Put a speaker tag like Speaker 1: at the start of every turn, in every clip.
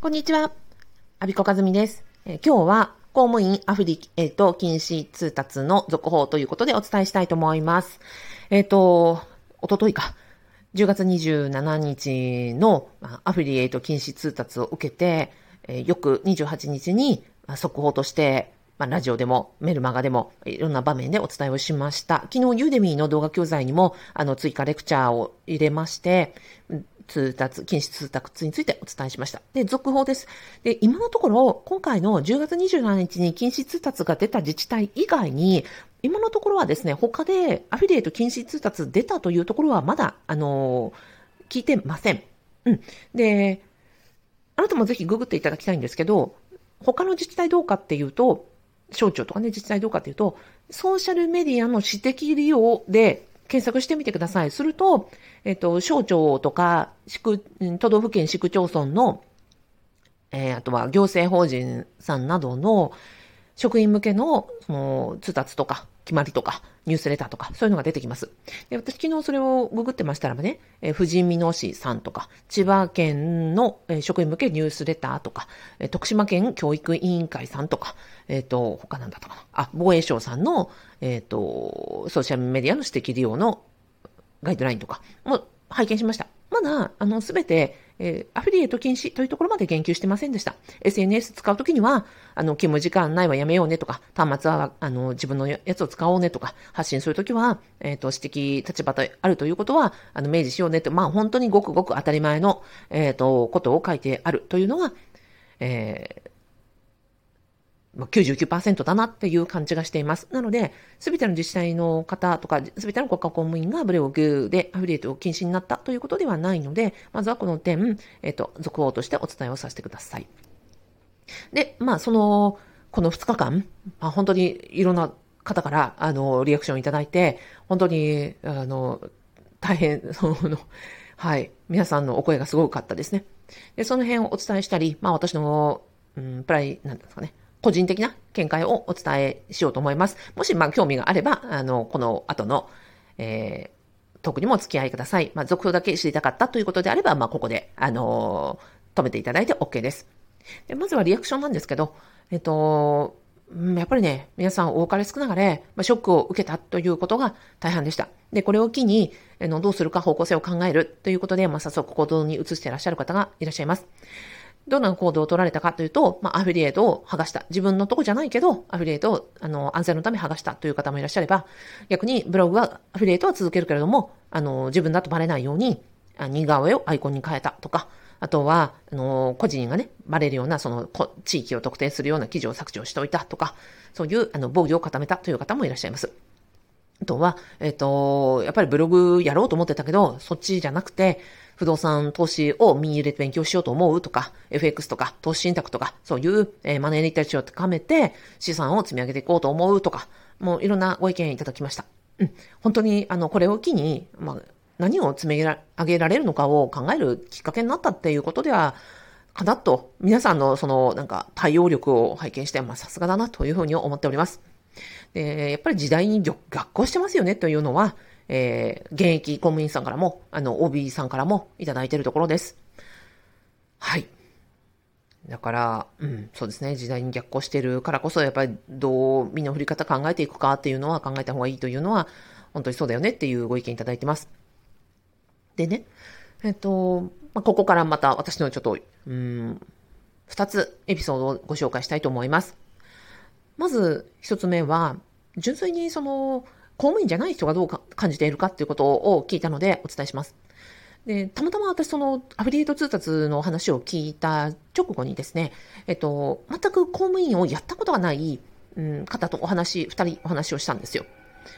Speaker 1: こんにちは。アビコカズミです。え、今日は公務員アフリエイト禁止通達の続報ということでお伝えしたいと思います。えっ、ー、と、おとといか。10月27日のアフリエイト禁止通達を受けて、えー、翌28日に速報としてま、ラジオでも、メルマガでも、いろんな場面でお伝えをしました。昨日、ユーデミーの動画教材にも、あの、追加レクチャーを入れまして、通達、禁止通達についてお伝えしました。で、続報です。で、今のところ、今回の10月27日に禁止通達が出た自治体以外に、今のところはですね、他でアフィリエイト禁止通達出たというところはまだ、あの、聞いてません。うん。で、あなたもぜひググっていただきたいんですけど、他の自治体どうかっていうと、省庁とかね、自治体どうかっていうと、ソーシャルメディアの私的利用で検索してみてください。すると、えっと、省庁とか、市区、都道府県市区町村の、えー、あとは行政法人さんなどの職員向けの、その、通達とか、決まりとか、ニュースレターとか、そういうのが出てきます。で、私昨日それをググってましたらばね、えー、富士見野市さんとか、千葉県の、えー、職員向けニュースレターとか、えー、徳島県教育委員会さんとか、えっ、ー、と、他なんだったかな。あ、防衛省さんの、えっ、ー、と、ソーシャルメディアの指摘利用のガイドラインとかも拝見しました。まだ、あの、すべて、えー、アフィリエイト禁止というところまで言及してませんでした。SNS 使うときには、あの、勤務時間ないはやめようねとか、端末は、あの、自分のやつを使おうねとか、発信するときは、えっ、ー、と、指摘立場であるということは、あの、明示しようねって、まあ、本当にごくごく当たり前の、えっ、ー、と、ことを書いてあるというのが、え、まあ、99%だなっていう感じがしています。なので、すべての自治体の方とか、すべての国家公務員がブレオグでアフィリエイトを禁止になったということではないので、まずはこの点、えっ、と、続報としてお伝えをさせてください。で、まあ、その、この2日間、まあ、本当にいろんな方から、あの、リアクションいただいて、本当に、あの、大変、その、はい、皆さんのお声がすごかったですね。で、その辺をお伝えしたり、まあ私の、うん、プライ、なんですかね、個人的な見解をお伝えしようと思います。もし、まあ、興味があれば、あの、この後の、えー、トークにもお付き合いください。まあ、続報だけ知りたかったということであれば、まあ、ここで、あのー、止めていただいて OK です。でまずはリアクションなんですけど、えっと、やっぱりね、皆さん多かれ少なかれ、まあ、ショックを受けたということが大半でした。で、これを機に、あの、どうするか方向性を考えるということで、まあ、早速行動に移していらっしゃる方がいらっしゃいます。どんな行動を取られたかというと、まあ、アフィリエイトを剥がした。自分のとこじゃないけど、アフィリエイトを、あの、安全のため剥がしたという方もいらっしゃれば、逆にブログは、アフィリエイトは続けるけれども、あの、自分だとバレないように、似顔絵をアイコンに変えたとか、あとは、あの、個人がね、バレるような、その、地域を特定するような記事を削除しておいたとか、そういう、あの、防御を固めたという方もいらっしゃいます。あとは、えっ、ー、と、やっぱりブログやろうと思ってたけど、そっちじゃなくて、不動産投資を身に入れて勉強しようと思うとか、FX とか、投資信託とか、そういう、えー、マネーリテラシーを高めて、資産を積み上げていこうと思うとか、もういろんなご意見いただきました。うん。本当に、あの、これを機に、まあ、何を積み上げられるのかを考えるきっかけになったっていうことでは、かなと、皆さんのその、なんか、対応力を拝見して、まあ、さすがだなというふうに思っております。で、やっぱり時代に逆行してますよねというのは、えー、現役公務員さんからも、あの、OB さんからもいただいているところです。はい。だから、うん、そうですね。時代に逆行してるからこそ、やっぱりどう身の振り方考えていくかっていうのは考えた方がいいというのは、本当にそうだよねっていうご意見いただいてます。でね、えっと、まあ、ここからまた私のちょっと、うん、二つエピソードをご紹介したいと思います。まず一つ目は、純粋にその、公務員じゃない人がどうか感じているかっていうことを聞いたのでお伝えします。で、たまたま私そのアフィリエイト通達の話を聞いた直後にですね、えっと、全く公務員をやったことがない、うん、方とお話、二人お話をしたんですよ。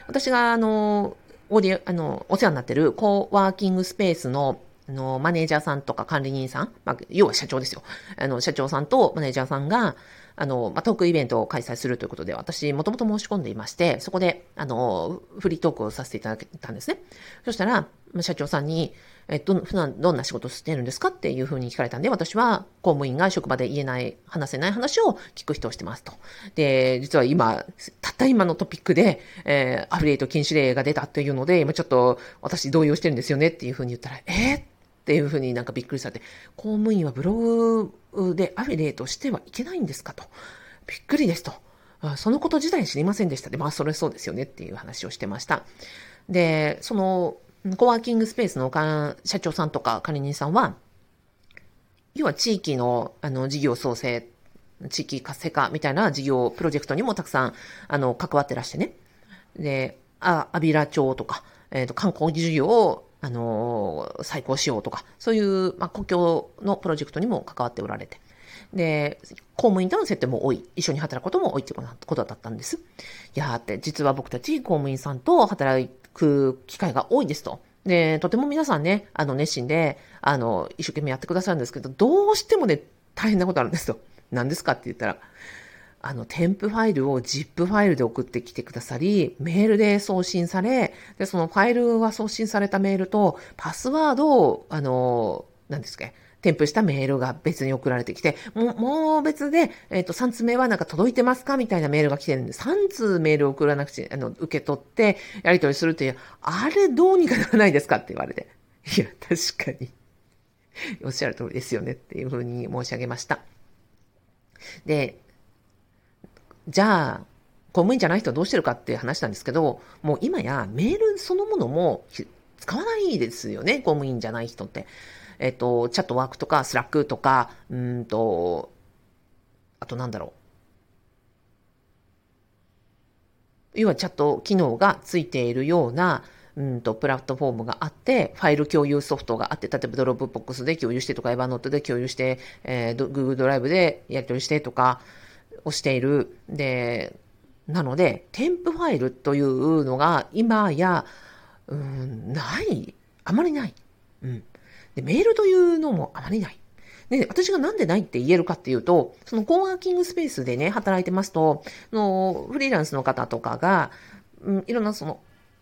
Speaker 1: 私があの、オーディあの、お世話になってるコーワーキングスペースのあの、マネージャーさんとか管理人さん、まあ、要は社長ですよ。あの、社長さんとマネージャーさんが、あの、まあ、トークイベントを開催するということで、私、もともと申し込んでいまして、そこで、あの、フリートークをさせていただけたんですね。そしたら、社長さんに、えっと、普段どんな仕事をしてるんですかっていうふうに聞かれたんで、私は公務員が職場で言えない、話せない話を聞く人をしてますと。で、実は今、たった今のトピックで、えー、アフリエイト禁止令が出たっていうので、今ちょっと私動揺してるんですよねっていうふうに言ったら、えー、っていうふうになんかびっくりされて、公務員はブログでアフィリエイトしてはいけないんですかと。びっくりですと。そのこと自体知りませんでしたで、まあそれそうですよねっていう話をしてました。で、その、コワーキングスペースの社長さんとか管理人さんは、要は地域のあの事業創生、地域活性化みたいな事業、プロジェクトにもたくさんあの関わってらしてね。で、あ、アビラ町とか、えっ、ー、と、観光事業をあのー、再興しようとか、そういう、まあ、公共のプロジェクトにも関わっておられて。で、公務員との接点も多い。一緒に働くことも多いってことだったんです。いやーって、実は僕たち公務員さんと働く機会が多いですと。で、とても皆さんね、あの、熱心で、あの、一生懸命やってくださるんですけど、どうしてもね、大変なことあるんですと。何ですかって言ったら、あの、添付ファイルを ZIP ファイルで送ってきてくださり、メールで送信され、で、そのファイルが送信されたメールと、パスワードを、あの、何ですか、添付したメールが別に送られてきて、もう、もう別で、えっ、ー、と、3通目はなんか届いてますかみたいなメールが来てるんで、3通メールを送らなくちゃ、あの、受け取って、やり取りするっていう、あれどうにかならないですかって言われて。いや、確かに。おっしゃる通りですよねっていうふうに申し上げました。で、じゃあ、公務員じゃない人はどうしてるかって話なんですけど、もう今やメールそのものも使わないですよね、公務員じゃない人って。えっと、 Chatwork とか、 Slack とか、うんと、あとなんだろう。要はチャット機能がついているような、うんと、プラットフォームがあって、ファイル共有ソフトがあって、例えば Dropbox で共有してとか、 Evernote で共有して、えー、Google ドライブでやり取りしてとか、をしている。で、なので、添付ファイルというのが今や、うん、ない。あまりない。うん。で、メールというのもあまりない。で、私がなんでないって言えるかっていうと、そのコーワーキングスペースでね、働いてますと、のフリーランスの方とかが、うん、いろんなその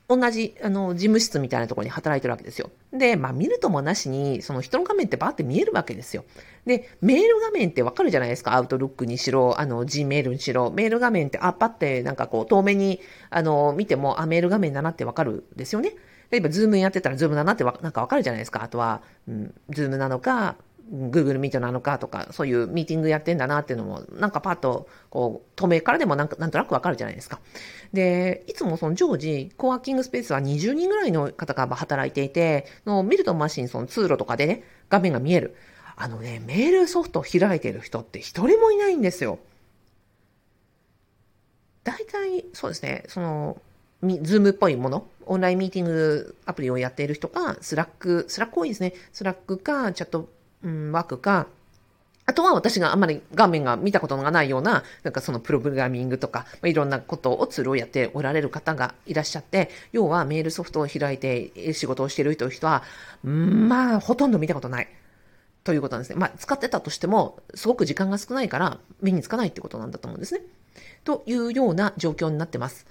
Speaker 1: 同じ、あの、事務室みたいなところに働いてるわけですよ。で、まあ、見るともなしに、その人の画面ってバーって見えるわけですよ。で、メール画面ってわかるじゃないですか。アウトルックにしろ、あの、Gmail にしろ。メール画面って、あ、パってなんかこう、遠目に、あの、見ても、あ、メール画面だなってわかるですよね。例えば、 Zoom やってたら、 Zoom だなってわなんかわかるじゃないですか。あとは、うん、 Zoom なのか、Google Meet なのかとか、そういうミーティングやってんだなっていうのも、なんかパッと、こう、遠目からでもなんか、なんとなくわかるじゃないですか。で、いつもその常時、コワーキングスペースは20人ぐらいの方が働いていて、の見るとマシン、その通路とかでね、画面が見える。あのね、メールソフト開いてる人って一人もいないんですよ。大体、そうですね、その、 Zoom っぽいもの、オンラインミーティングアプリをやっている人か、 Slack、Slack 多いですね。 Slack か、 Chatwork か、あとは私があんまり画面が見たことがないような、なんかそのプログラミングとか、まあ、いろんなことをツールをやっておられる方がいらっしゃって、要はメールソフトを開いて仕事をしているという人は、まあ、ほとんど見たことない。ということなんですね。まあ、使ってたとしても、すごく時間が少ないから、目につかないってことなんだと思うんですね。というような状況になってます。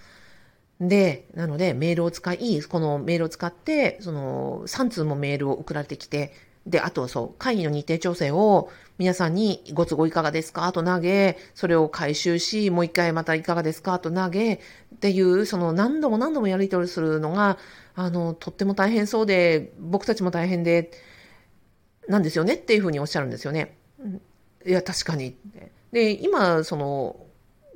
Speaker 1: で、なので、メールを使い、このメールを使って、その、3通もメールを送られてきて、で、あとはそう、会議の日程調整を皆さんにご都合いかがですか？と投げ、それを回収し、もう一回またいかがですか？と投げ、っていう、その何度も何度もやり取りするのが、あの、とっても大変そうで、僕たちも大変で、なんですよね？っていうふうにおっしゃるんですよね。いや、確かに。で、今、その、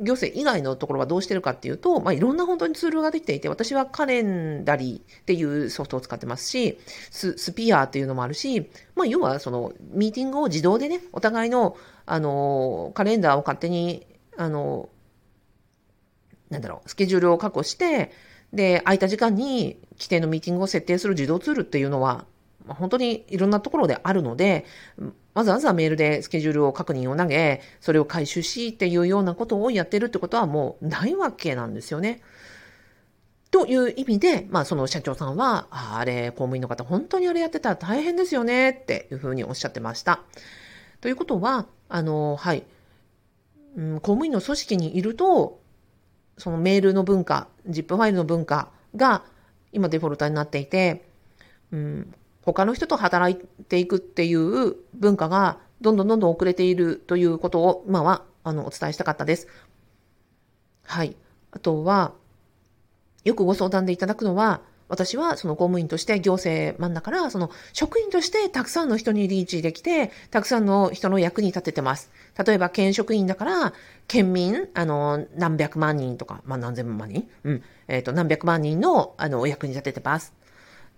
Speaker 1: 行政以外のところはどうしてるかっていうと、まあ、いろんな本当にツールができていて、私はカレンダリーっていうソフトを使ってますし、ススピアっていうのもあるし、まあ、要はそのミーティングを自動でね、お互いの、あの、カレンダーを勝手に、あの、なんだろう、スケジュールを確保して、で、空いた時間に規定のミーティングを設定する自動ツールっていうのは、まあ、本当にいろんなところであるので、わざわざメールでスケジュールを確認を投げ、それを回収しっていうようなことをやってるってことはもうないわけなんですよね。という意味で、まあその社長さんは、あれ、公務員の方本当にあれやってたら大変ですよねっていうふうにおっしゃってました。ということは、あの、はい、うん、公務員の組織にいると、そのメールの文化、ZIP ファイルの文化が今デフォルトになっていて、うん、他の人と働いていくっていう文化がどんどんどんどん遅れているということを今はあのお伝えしたかったです。はい。あとは、よくご相談でいただくのは、私はその公務員として行政マンだから、その職員としてたくさんの人にリーチできて、たくさんの人の役に立ててます。例えば、県職員だから、県民、あの、何百万人とか、まあ何千万人うん。えっ、ー、と、何百万人の、あの、お役に立ててます。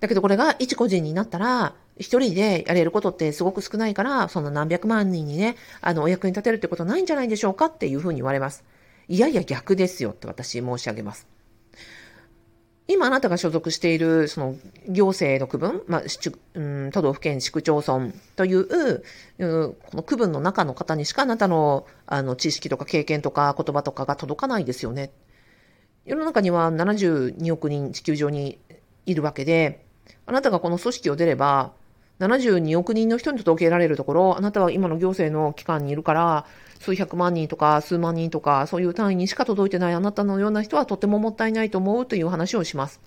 Speaker 1: だけどこれが一個人になったら、一人でやれることってすごく少ないから、その何百万人にね、あの、お役に立てるってことないんじゃないでしょうかっていうふうに言われます。いやいや逆ですよって私申し上げます。今あなたが所属している、その行政の区分、まあ、うん、都道府県市区町村という、この区分の中の方にしかあなたのあの知識とか経験とか言葉とかが届かないですよね。世の中には72億人地球上にいるわけで、あなたがこの組織を出れば、72億人の人に届けられるところ、あなたは今の行政の機関にいるから、数百万人とか数万人とか、そういう単位にしか届いてないあなたのような人はとてももったいないと思うという話をします。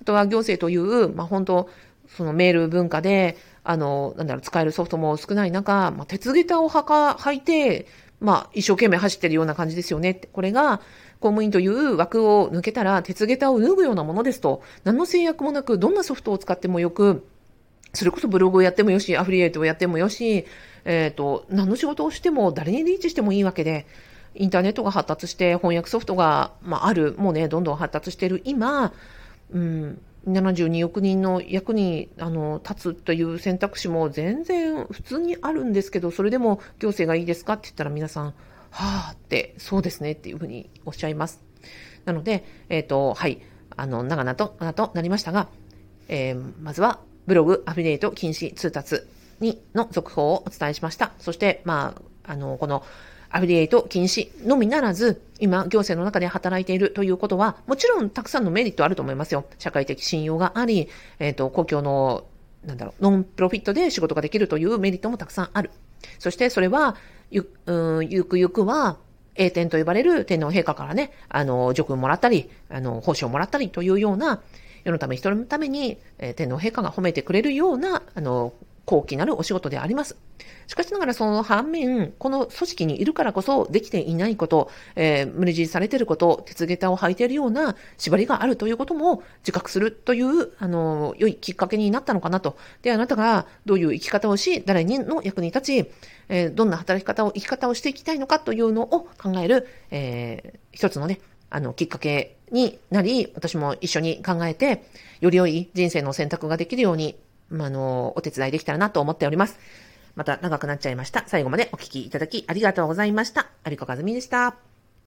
Speaker 1: あとは行政という、まあ、本当、そのメール文化で、あの、なんだろう、使えるソフトも少ない中、まあ、鉄下駄をはか、履いて、まあ、一生懸命走ってるような感じですよね。これが、公務員という枠を抜けたら、鉄下駄を脱ぐようなものですと、何の制約もなく、どんなソフトを使ってもよく、それこそブログをやってもよし、アフリエイトをやってもよし、えっ、ー、と、何の仕事をしても誰にリーチしてもいいわけで、インターネットが発達して翻訳ソフトが、まあ、ある、もうね、どんどん発達している今、うん、72億人の役にあの立つという選択肢も全然普通にあるんですけど、それでも行政がいいですかって言ったら皆さん、はあって、そうですねっていうふうにおっしゃいます。なので、えっ、ー、と、はい、あの、長々と、なとなりましたが、えー、まずは、ブログアフィリエイト禁止通達にの続報をお伝えしました。そして、まあ、あの、このアフィリエイト禁止のみならず、今、行政の中で働いているということは、もちろんたくさんのメリットあると思いますよ。社会的信用があり、えっ、ー、と、公共の、なんだろう、ノンプロフィットで仕事ができるというメリットもたくさんある。そしてそれは、ゆ、うん、ゆくゆくは、栄転と呼ばれる天皇陛下からね、あの、叙勲もらったり、あの、報酬をもらったりというような、世のため人のために、えー、天皇陛下が褒めてくれるような、あの、高貴なるお仕事であります。しかしながらその反面、この組織にいるからこそできていないこと、えー、無理強いされていること、鉄下駄を履いているような縛りがあるということも自覚するという、あの、良いきっかけになったのかなと。で、あなたがどういう生き方をし、誰にの役に立ち、えー、どんな働き方を、生き方をしていきたいのかというのを考える、えー、一つのね、あの、きっかけになり、私も一緒に考えて、より良い人生の選択ができるように、まあの、お手伝いできたらなと思っております。また長くなっちゃいました。最後までお聞きいただきありがとうございました。有子和美でした。